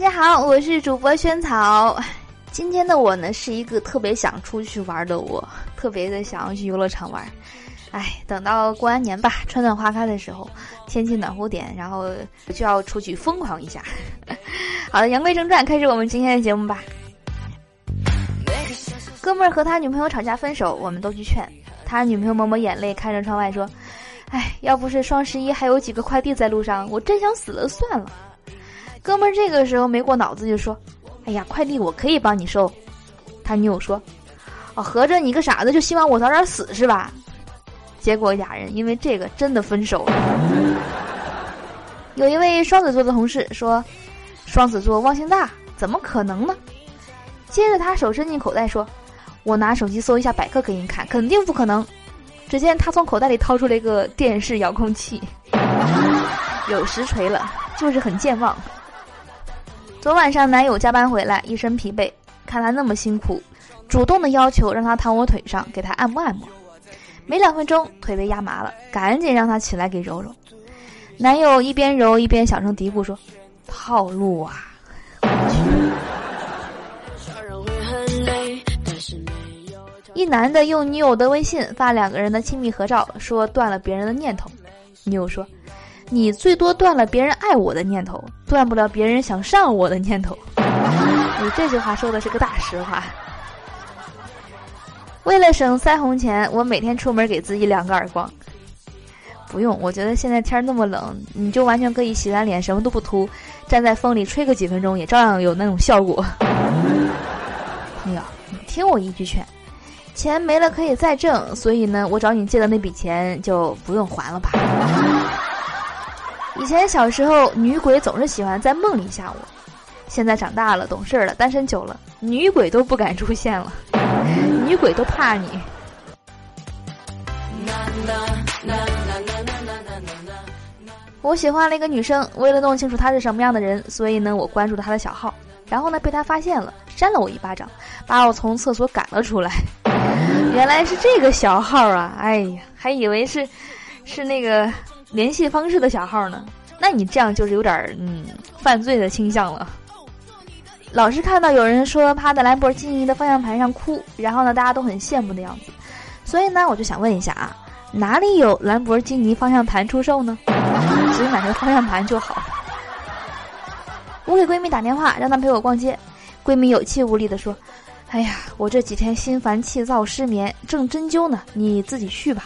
大家好，我是主播萱草。今天的我呢，是一个特别想出去玩的我，特别的想要去游乐场玩。哎，等到过完年吧，春暖花开的时候，天气暖和点，然后就要出去疯狂一下。好的，言归正传，开始我们今天的节目吧。哥们儿和他女朋友吵架分手，我们都去劝他女朋友抹抹眼泪，看着窗外说：“哎，要不是双十一还有几个快递在路上，我真想死了算了。”哥们儿这个时候没过脑子就说。哎呀，快递我可以帮你收。他女友说：“哦，合着你个傻子就希望我早点死是吧？”结果俩人因为这个真的分手了。有一位双子座的同事说：“双子座忘性大，怎么可能呢？”接着他手伸进口袋说：“我拿手机搜一下百科给你看，肯定不可能。”只见他从口袋里掏出了一个电视遥控器，有实锤了，就是很健忘。昨晚上男友加班回来，一身疲惫，看他那么辛苦，主动的要求让他躺我腿上给他按摩按摩。没两分钟，腿被压麻了，赶紧让他起来给揉揉。男友一边揉一边小声嘀咕说：“套路啊！”一男的用女友的微信发两个人的亲密合照，说断了别人的念头。女友说。你最多断了别人爱我的念头，断不了别人想上我的念头。你这句话说的是个大实话。为了省腮红钱，我每天出门给自己两个耳光。不用，我觉得现在天那么冷，你就完全可以洗完脸什么都不涂，站在风里吹个几分钟，也照样有那种效果。朋友，你听我一句劝，钱没了可以再挣，所以呢，我找你借的那笔钱就不用还了吧。以前小时候，女鬼总是喜欢在梦里吓我。现在长大了，懂事了，单身久了，女鬼都不敢出现了，女鬼都怕你。我喜欢了一个女生，为了弄清楚她是什么样的人，所以呢，我关注了她的小号，然后呢，被她发现了，扇了我一巴掌，把我从厕所赶了出来。原来是这个小号啊！哎呀，还以为是，是那个。联系方式的小号呢？那你这样就是有点嗯犯罪的倾向了。老是看到有人说趴在兰博基尼的方向盘上哭，然后呢大家都很羡慕的样子，所以呢我就想问一下啊，哪里有兰博基尼方向盘出售呢？直接买个方向盘就好。我给闺蜜打电话让她陪我逛街，闺蜜有气无力的说：“哎呀，我这几天心烦气躁失眠，正针灸呢，你自己去吧。”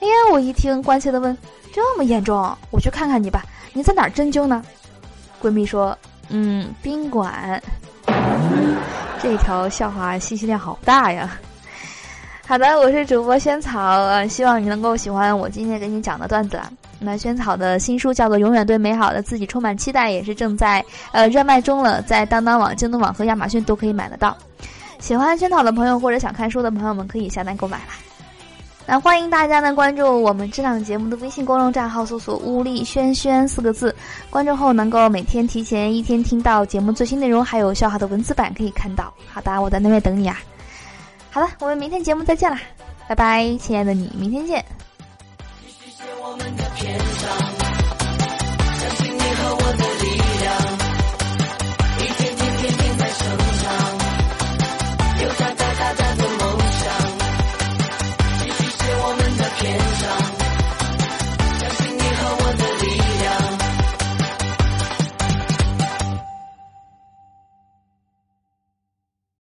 哎呀，我一听关切的问。这么严重，我去看看你吧。你在哪儿针灸呢？闺蜜说：“嗯，宾馆。”这条笑话信息量好大呀！好的，我是主播萱草，希望你能够喜欢我今天给你讲的段子。那萱草的新书叫做《永远对美好的自己充满期待》，也是正在呃热卖中了，在当当网、京东网和亚马逊都可以买得到。喜欢萱草的朋友或者想看书的朋友们，可以下单购买啦。那欢迎大家呢关注我们这档节目的微信公众账号，搜索“物力轩轩”四个字，关注后能够每天提前一天听到节目最新内容，还有笑话的文字版可以看到。好的，我在那边等你啊。好了，我们明天节目再见啦，拜拜，亲爱的你，明天见。